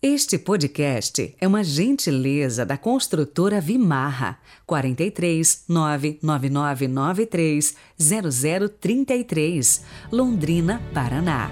Este podcast é uma gentileza da construtora Vimarra 43 99993 0033, Londrina, Paraná.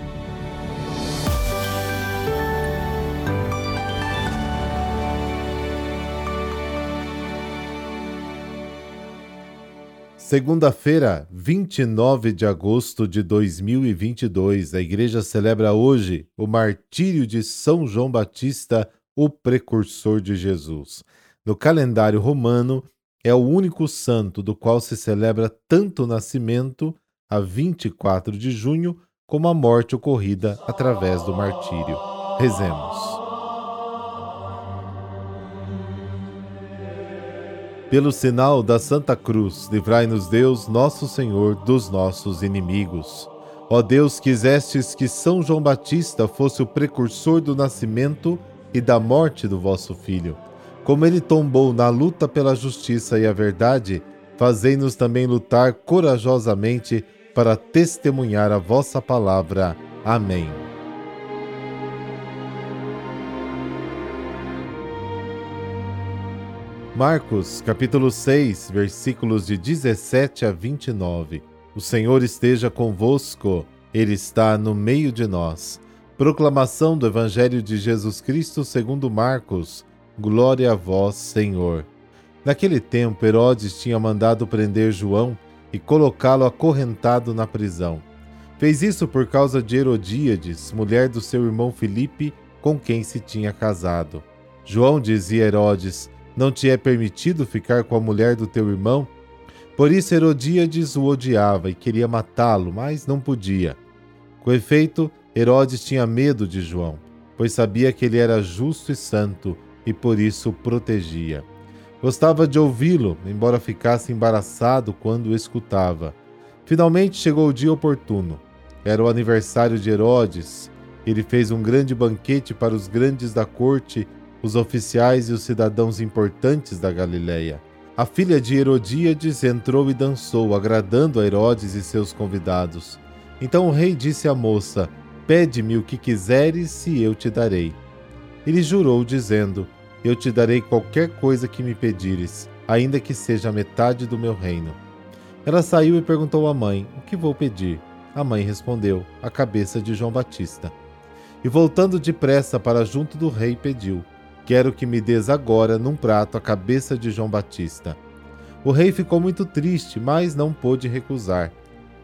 Segunda-feira, 29 de agosto de 2022, a igreja celebra hoje o martírio de São João Batista, o precursor de Jesus. No calendário romano, é o único santo do qual se celebra tanto o nascimento, a 24 de junho, como a morte ocorrida através do martírio. Rezemos. Pelo sinal da Santa Cruz, livrai-nos Deus, nosso Senhor, dos nossos inimigos. Ó Deus, quisestes que São João Batista fosse o precursor do nascimento e da morte do vosso Filho. Como ele tombou na luta pela justiça e a verdade, fazei-nos também lutar corajosamente para testemunhar a vossa palavra. Amém. Marcos, capítulo 6, versículos de 17 a 29. O Senhor esteja convosco, Ele está no meio de nós. Proclamação do Evangelho de Jesus Cristo segundo Marcos. Glória a vós, Senhor. Naquele tempo, Herodes tinha mandado prender João e colocá-lo acorrentado na prisão. Fez isso por causa de Herodíades, mulher do seu irmão Filipe, com quem se tinha casado. João dizia a Herodes: não te é permitido ficar com a mulher do teu irmão? Por isso Herodíades o odiava e queria matá-lo, mas não podia. Com efeito, Herodes tinha medo de João, pois sabia que ele era justo e santo e por isso o protegia. Gostava de ouvi-lo, embora ficasse embaraçado quando o escutava. Finalmente chegou o dia oportuno. Era o aniversário de Herodes. Ele fez um grande banquete para os grandes da corte os oficiais e os cidadãos importantes da Galiléia. A filha de Herodíades entrou e dançou, agradando a Herodes e seus convidados. Então o rei disse à moça: Pede-me o que quiseres e eu te darei. Ele jurou, dizendo: Eu te darei qualquer coisa que me pedires, ainda que seja metade do meu reino. Ela saiu e perguntou à mãe: O que vou pedir? A mãe respondeu: A cabeça de João Batista. E voltando depressa para junto do rei, pediu: Quero que me des agora num prato a cabeça de João Batista. O rei ficou muito triste, mas não pôde recusar.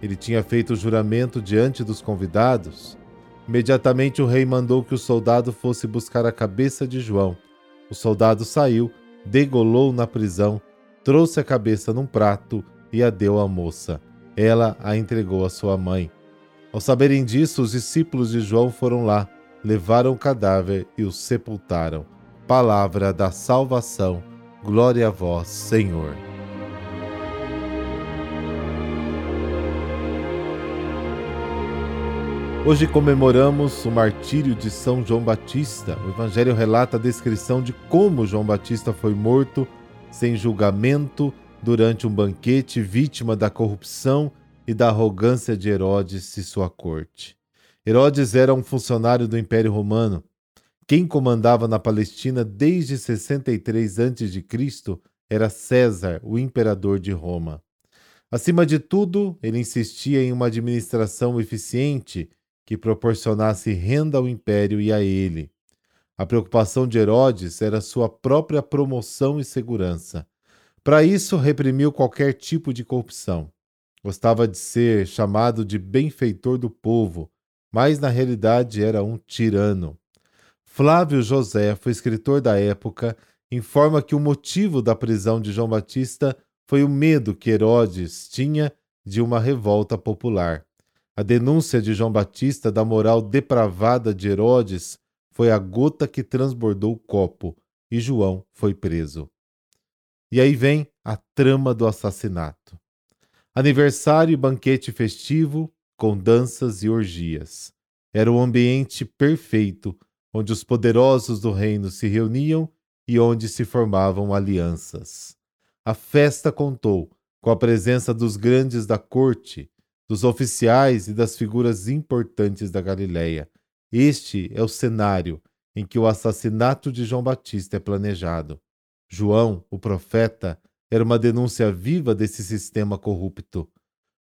Ele tinha feito o juramento diante dos convidados. Imediatamente o rei mandou que o soldado fosse buscar a cabeça de João. O soldado saiu, degolou na prisão, trouxe a cabeça num prato e a deu à moça. Ela a entregou à sua mãe. Ao saberem disso, os discípulos de João foram lá, levaram o cadáver e o sepultaram palavra da salvação. Glória a vós, Senhor. Hoje comemoramos o martírio de São João Batista. O Evangelho relata a descrição de como João Batista foi morto sem julgamento durante um banquete, vítima da corrupção e da arrogância de Herodes e sua corte. Herodes era um funcionário do Império Romano quem comandava na Palestina desde 63 a.C. era César, o imperador de Roma. Acima de tudo, ele insistia em uma administração eficiente que proporcionasse renda ao império e a ele. A preocupação de Herodes era sua própria promoção e segurança. Para isso, reprimiu qualquer tipo de corrupção. Gostava de ser chamado de benfeitor do povo, mas na realidade era um tirano. Flávio Joséfo, escritor da época, informa que o motivo da prisão de João Batista foi o medo que Herodes tinha de uma revolta popular. A denúncia de João Batista da moral depravada de Herodes foi a gota que transbordou o copo e João foi preso. E aí vem a trama do assassinato. Aniversário e banquete festivo com danças e orgias. Era o ambiente perfeito onde os poderosos do reino se reuniam e onde se formavam alianças. A festa contou com a presença dos grandes da corte, dos oficiais e das figuras importantes da Galiléia. Este é o cenário em que o assassinato de João Batista é planejado. João, o profeta, era uma denúncia viva desse sistema corrupto.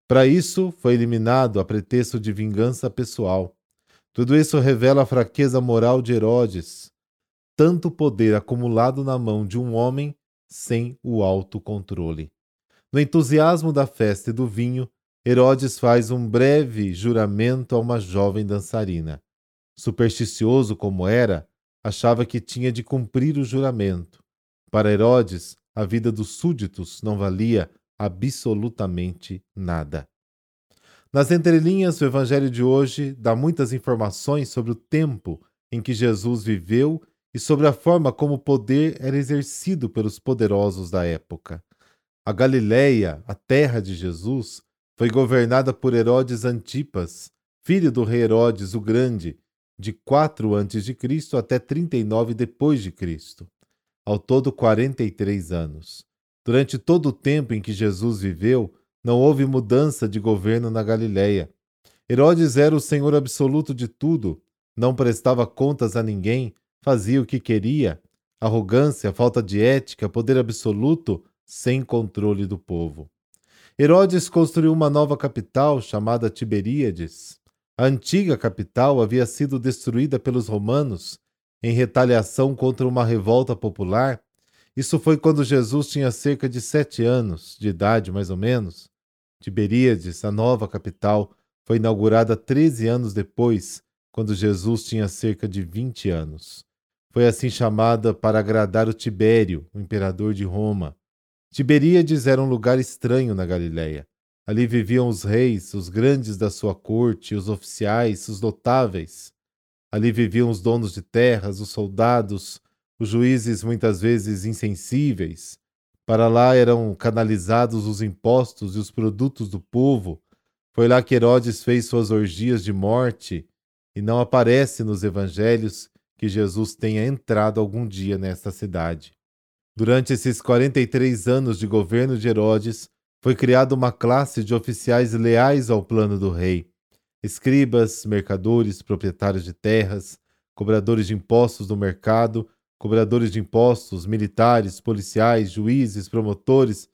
Para isso, foi eliminado a pretexto de vingança pessoal. Tudo isso revela a fraqueza moral de Herodes, tanto poder acumulado na mão de um homem sem o autocontrole. No entusiasmo da festa e do vinho, Herodes faz um breve juramento a uma jovem dançarina. Supersticioso como era, achava que tinha de cumprir o juramento. Para Herodes, a vida dos súditos não valia absolutamente nada. Nas entrelinhas, o evangelho de hoje dá muitas informações sobre o tempo em que Jesus viveu e sobre a forma como o poder era exercido pelos poderosos da época. A Galileia, a terra de Jesus, foi governada por Herodes Antipas, filho do rei Herodes o Grande, de 4 a.C. até 39 depois de Cristo. Ao todo 43 anos. Durante todo o tempo em que Jesus viveu, não houve mudança de governo na Galileia. Herodes era o senhor absoluto de tudo, não prestava contas a ninguém, fazia o que queria. Arrogância, falta de ética, poder absoluto sem controle do povo. Herodes construiu uma nova capital chamada Tiberíades. A antiga capital havia sido destruída pelos romanos em retaliação contra uma revolta popular. Isso foi quando Jesus tinha cerca de sete anos de idade, mais ou menos. Tiberíades, a nova capital, foi inaugurada 13 anos depois, quando Jesus tinha cerca de 20 anos. Foi assim chamada para agradar o Tibério, o imperador de Roma. Tiberíades era um lugar estranho na Galiléia. Ali viviam os reis, os grandes da sua corte, os oficiais, os notáveis. Ali viviam os donos de terras, os soldados, os juízes muitas vezes insensíveis. Para lá eram canalizados os impostos e os produtos do povo. Foi lá que Herodes fez suas orgias de morte, e não aparece nos evangelhos que Jesus tenha entrado algum dia nesta cidade. Durante esses 43 anos de governo de Herodes, foi criada uma classe de oficiais leais ao plano do rei. Escribas, mercadores, proprietários de terras, cobradores de impostos do mercado, cobradores de impostos, militares, policiais, juízes, promotores.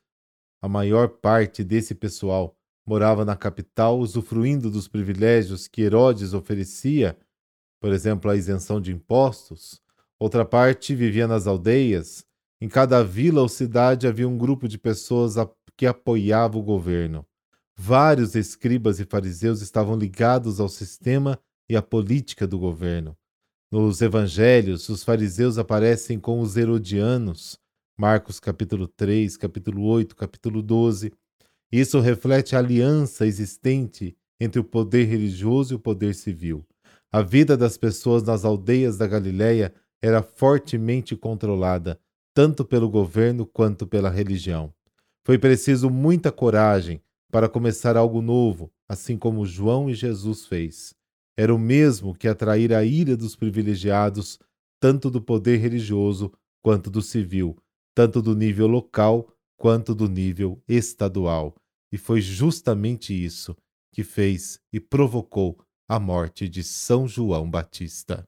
A maior parte desse pessoal morava na capital, usufruindo dos privilégios que Herodes oferecia, por exemplo, a isenção de impostos. Outra parte vivia nas aldeias, em cada vila ou cidade havia um grupo de pessoas que apoiava o governo. Vários escribas e fariseus estavam ligados ao sistema e à política do governo. Nos evangelhos, os fariseus aparecem com os herodianos, Marcos capítulo 3, capítulo 8, capítulo 12. Isso reflete a aliança existente entre o poder religioso e o poder civil. A vida das pessoas nas aldeias da Galiléia era fortemente controlada tanto pelo governo quanto pela religião. Foi preciso muita coragem para começar algo novo, assim como João e Jesus fez. Era o mesmo que atrair a ira dos privilegiados, tanto do poder religioso quanto do civil, tanto do nível local quanto do nível estadual. E foi justamente isso que fez e provocou a morte de São João Batista.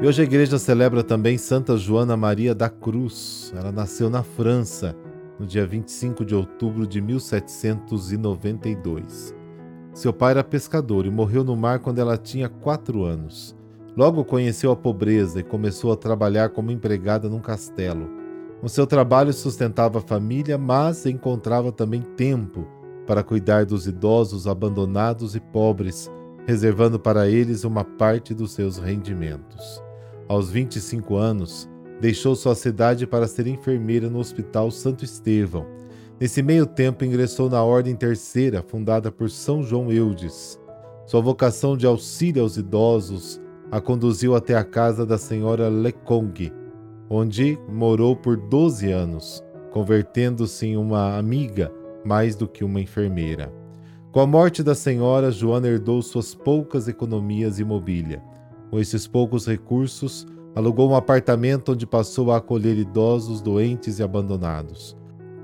E hoje a igreja celebra também Santa Joana Maria da Cruz. Ela nasceu na França no dia 25 de outubro de 1792. Seu pai era pescador e morreu no mar quando ela tinha quatro anos. Logo conheceu a pobreza e começou a trabalhar como empregada num castelo. O seu trabalho sustentava a família, mas encontrava também tempo para cuidar dos idosos abandonados e pobres, reservando para eles uma parte dos seus rendimentos. Aos 25 anos, deixou sua cidade para ser enfermeira no Hospital Santo Estevão. Nesse meio tempo, ingressou na Ordem Terceira, fundada por São João Eudes. Sua vocação de auxílio aos idosos a conduziu até a casa da senhora Lecong, onde morou por 12 anos, convertendo-se em uma amiga mais do que uma enfermeira. Com a morte da senhora, Joana herdou suas poucas economias e mobília. Com esses poucos recursos, alugou um apartamento onde passou a acolher idosos, doentes e abandonados.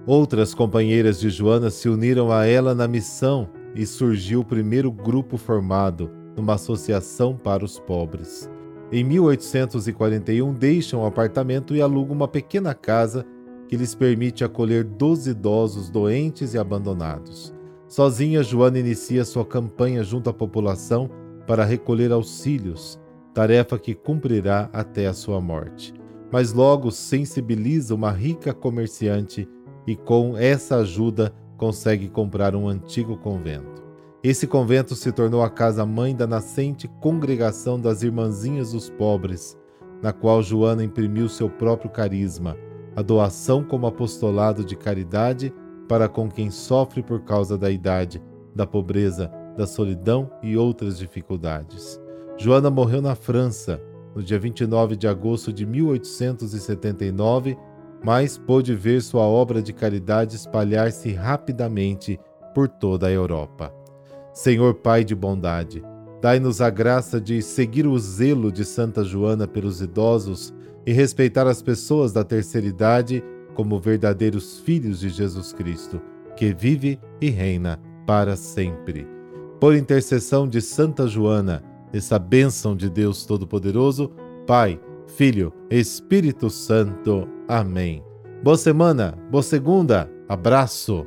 Outras companheiras de Joana se uniram a ela na missão e surgiu o primeiro grupo formado numa associação para os pobres. Em 1841, deixam o apartamento e alugam uma pequena casa que lhes permite acolher 12 idosos doentes e abandonados. Sozinha, Joana inicia sua campanha junto à população para recolher auxílios, tarefa que cumprirá até a sua morte. Mas logo sensibiliza uma rica comerciante e, com essa ajuda, consegue comprar um antigo convento. Esse convento se tornou a casa-mãe da nascente Congregação das Irmãzinhas dos Pobres, na qual Joana imprimiu seu próprio carisma, a doação como apostolado de caridade para com quem sofre por causa da idade, da pobreza, da solidão e outras dificuldades. Joana morreu na França no dia 29 de agosto de 1879, mas pôde ver sua obra de caridade espalhar-se rapidamente por toda a Europa. Senhor Pai de bondade, dai-nos a graça de seguir o zelo de Santa Joana pelos idosos e respeitar as pessoas da terceira idade como verdadeiros filhos de Jesus Cristo, que vive e reina para sempre. Por intercessão de Santa Joana, essa bênção de Deus Todo-Poderoso, Pai, Filho, Espírito Santo. Amém. Boa semana, boa segunda, abraço.